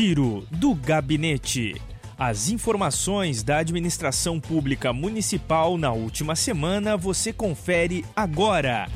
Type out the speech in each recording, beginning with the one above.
Giro do Gabinete. As informações da administração pública municipal na última semana você confere agora.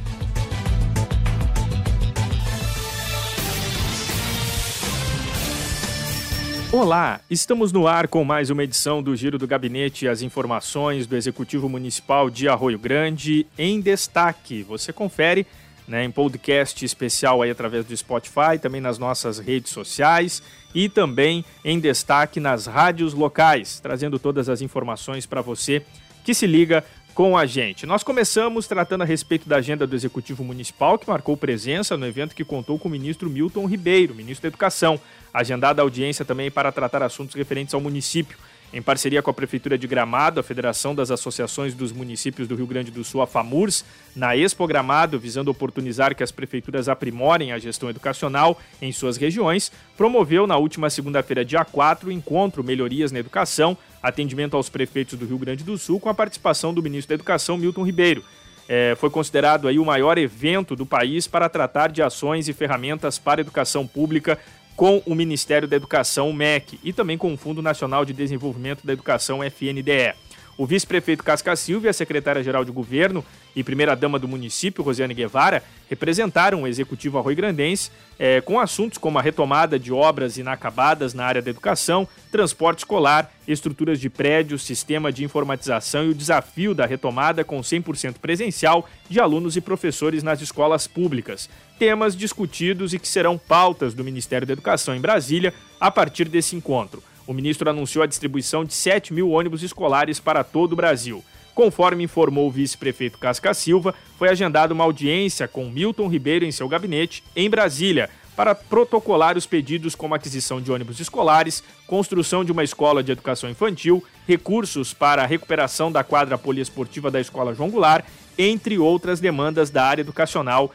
Olá, estamos no ar com mais uma edição do Giro do Gabinete, as informações do Executivo Municipal de Arroio Grande em destaque. Você confere né, em podcast especial aí através do Spotify, também nas nossas redes sociais e também em destaque nas rádios locais, trazendo todas as informações para você que se liga com a gente. Nós começamos tratando a respeito da agenda do Executivo Municipal, que marcou presença no evento que contou com o ministro Milton Ribeiro, ministro da Educação. Agendada a audiência também para tratar assuntos referentes ao município em parceria com a Prefeitura de Gramado, a Federação das Associações dos Municípios do Rio Grande do Sul, a FAMURS, na Expo Gramado, visando oportunizar que as prefeituras aprimorem a gestão educacional em suas regiões, promoveu na última segunda-feira, dia 4, o encontro Melhorias na Educação, atendimento aos prefeitos do Rio Grande do Sul, com a participação do ministro da Educação, Milton Ribeiro. É, foi considerado aí o maior evento do país para tratar de ações e ferramentas para a educação pública com o Ministério da Educação, MEC, e também com o Fundo Nacional de Desenvolvimento da Educação, FNDE. O vice-prefeito Casca Silva e a secretária-geral de governo e primeira-dama do município, Rosiane Guevara, representaram o executivo arroio-grandense é, com assuntos como a retomada de obras inacabadas na área da educação, transporte escolar, estruturas de prédios, sistema de informatização e o desafio da retomada com 100% presencial de alunos e professores nas escolas públicas. Temas discutidos e que serão pautas do Ministério da Educação em Brasília a partir desse encontro o ministro anunciou a distribuição de 7 mil ônibus escolares para todo o Brasil. Conforme informou o vice-prefeito Casca Silva, foi agendada uma audiência com Milton Ribeiro em seu gabinete, em Brasília, para protocolar os pedidos como aquisição de ônibus escolares, construção de uma escola de educação infantil, recursos para a recuperação da quadra poliesportiva da Escola João Goulart, entre outras demandas da área educacional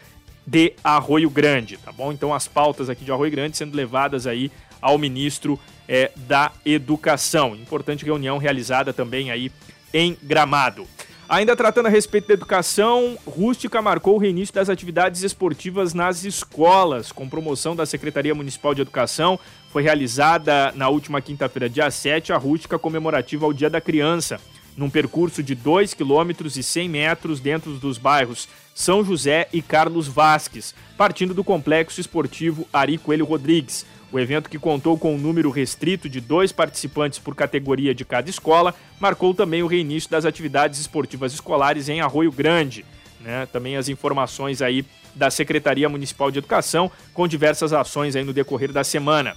de Arroio Grande, tá bom? Então as pautas aqui de Arroio Grande sendo levadas aí ao ministro é, da Educação. Importante reunião realizada também aí em Gramado. Ainda tratando a respeito da educação, Rústica marcou o reinício das atividades esportivas nas escolas, com promoção da Secretaria Municipal de Educação. Foi realizada na última quinta-feira, dia 7, a Rústica comemorativa ao Dia da Criança, num percurso de 2 km e 100 metros dentro dos bairros São José e Carlos Vasques, partindo do Complexo Esportivo Ari Coelho Rodrigues. O evento, que contou com um número restrito de dois participantes por categoria de cada escola, marcou também o reinício das atividades esportivas escolares em Arroio Grande. Né? Também as informações aí da Secretaria Municipal de Educação, com diversas ações aí no decorrer da semana.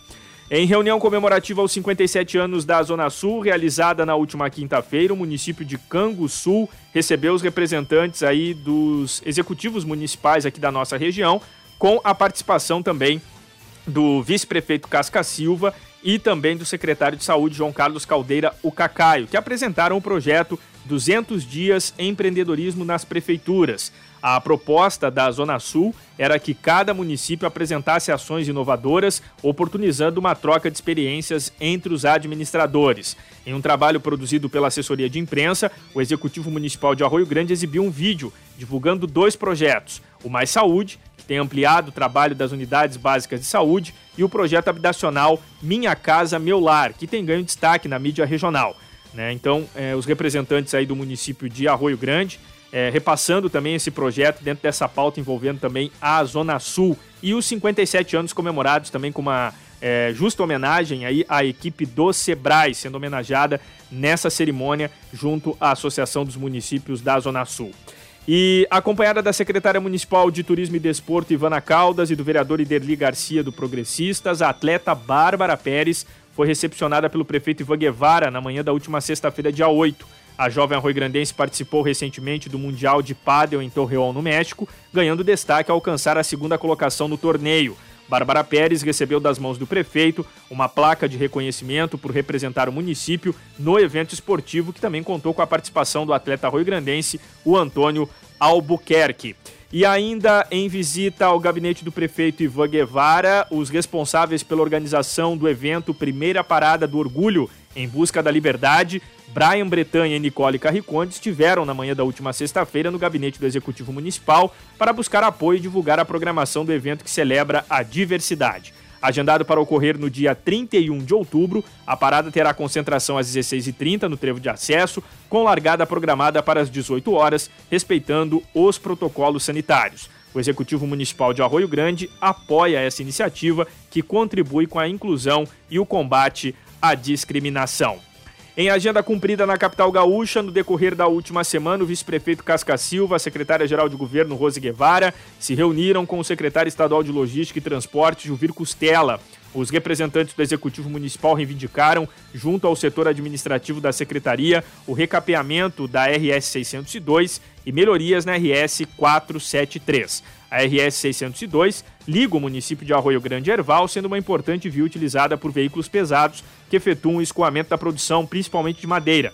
Em reunião comemorativa aos 57 anos da Zona Sul, realizada na última quinta-feira, o município de Canguçu recebeu os representantes aí dos executivos municipais aqui da nossa região, com a participação também do vice-prefeito Casca Silva e também do secretário de Saúde João Carlos Caldeira, o Cacaio, que apresentaram o projeto 200 dias empreendedorismo nas prefeituras. A proposta da Zona Sul era que cada município apresentasse ações inovadoras, oportunizando uma troca de experiências entre os administradores. Em um trabalho produzido pela assessoria de imprensa, o Executivo Municipal de Arroio Grande exibiu um vídeo divulgando dois projetos: o Mais Saúde, que tem ampliado o trabalho das unidades básicas de saúde, e o projeto habitacional Minha Casa Meu Lar, que tem ganho destaque na mídia regional. Né? Então, eh, os representantes aí do município de Arroio Grande é, repassando também esse projeto dentro dessa pauta envolvendo também a Zona Sul e os 57 anos comemorados também com uma é, justa homenagem aí à equipe do Sebrae, sendo homenageada nessa cerimônia junto à Associação dos Municípios da Zona Sul. E acompanhada da secretária municipal de Turismo e Desporto, Ivana Caldas, e do vereador Iderli Garcia, do Progressistas, a atleta Bárbara Pérez foi recepcionada pelo prefeito Ivan Guevara na manhã da última sexta-feira, dia 8. A jovem arroio-grandense participou recentemente do Mundial de Pádel em Torreón, no México, ganhando destaque ao alcançar a segunda colocação no torneio. Bárbara Pérez recebeu das mãos do prefeito uma placa de reconhecimento por representar o município no evento esportivo, que também contou com a participação do atleta arroio-grandense, o Antônio Albuquerque. E ainda em visita ao gabinete do prefeito Ivan Guevara, os responsáveis pela organização do evento Primeira Parada do Orgulho em Busca da Liberdade Brian Bretanha e Nicole Carriconde estiveram na manhã da última sexta-feira no gabinete do Executivo Municipal para buscar apoio e divulgar a programação do evento que celebra a diversidade. Agendado para ocorrer no dia 31 de outubro, a parada terá concentração às 16h30 no trevo de acesso, com largada programada para as 18 horas, respeitando os protocolos sanitários. O Executivo Municipal de Arroio Grande apoia essa iniciativa que contribui com a inclusão e o combate à discriminação. Em agenda cumprida na capital gaúcha, no decorrer da última semana, o vice-prefeito Casca Silva, a secretária-geral de governo Rose Guevara, se reuniram com o secretário estadual de Logística e Transporte, Juvir Costela. Os representantes do Executivo Municipal reivindicaram, junto ao setor administrativo da Secretaria, o recapeamento da RS 602 e melhorias na RS 473. A RS 602 liga o município de Arroio Grande Erval, sendo uma importante via utilizada por veículos pesados que efetuam o escoamento da produção, principalmente de madeira.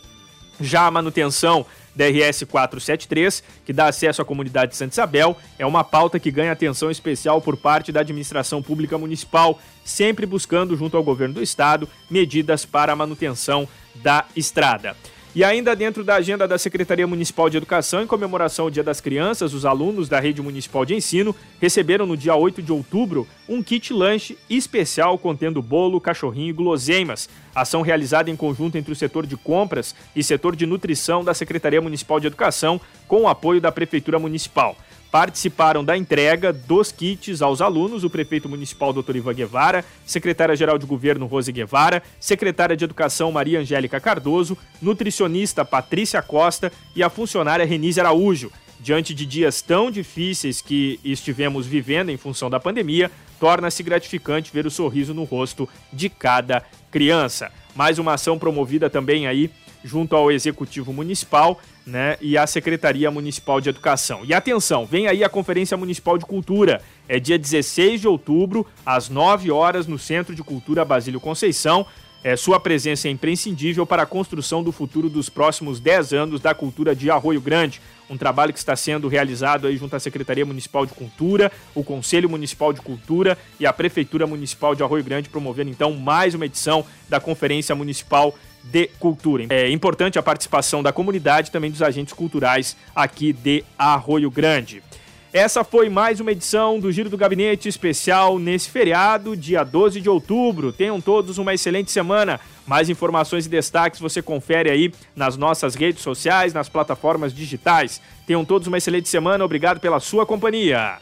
Já a manutenção da RS 473, que dá acesso à comunidade de Santa Isabel, é uma pauta que ganha atenção especial por parte da administração pública municipal, sempre buscando, junto ao governo do estado, medidas para a manutenção da estrada. E ainda dentro da agenda da Secretaria Municipal de Educação, em comemoração ao Dia das Crianças, os alunos da Rede Municipal de Ensino receberam no dia 8 de outubro um kit lanche especial contendo bolo, cachorrinho e guloseimas. Ação realizada em conjunto entre o setor de compras e setor de nutrição da Secretaria Municipal de Educação, com o apoio da Prefeitura Municipal. Participaram da entrega dos kits aos alunos o prefeito municipal Dr. Ivan Guevara, secretária-geral de governo Rose Guevara, secretária de educação Maria Angélica Cardoso, nutricionista Patrícia Costa e a funcionária Renise Araújo. Diante de dias tão difíceis que estivemos vivendo em função da pandemia, torna-se gratificante ver o sorriso no rosto de cada criança. Mais uma ação promovida também aí junto ao Executivo Municipal né, e à Secretaria Municipal de Educação. E atenção, vem aí a Conferência Municipal de Cultura. É dia 16 de outubro, às 9 horas, no Centro de Cultura Basílio Conceição. É, sua presença é imprescindível para a construção do futuro dos próximos 10 anos da cultura de Arroio Grande. Um trabalho que está sendo realizado aí junto à Secretaria Municipal de Cultura, o Conselho Municipal de Cultura e a Prefeitura Municipal de Arroio Grande, promovendo então mais uma edição da Conferência Municipal de Cultura. É importante a participação da comunidade também dos agentes culturais aqui de Arroio Grande. Essa foi mais uma edição do Giro do Gabinete especial nesse feriado, dia 12 de outubro. Tenham todos uma excelente semana. Mais informações e destaques você confere aí nas nossas redes sociais, nas plataformas digitais. Tenham todos uma excelente semana. Obrigado pela sua companhia.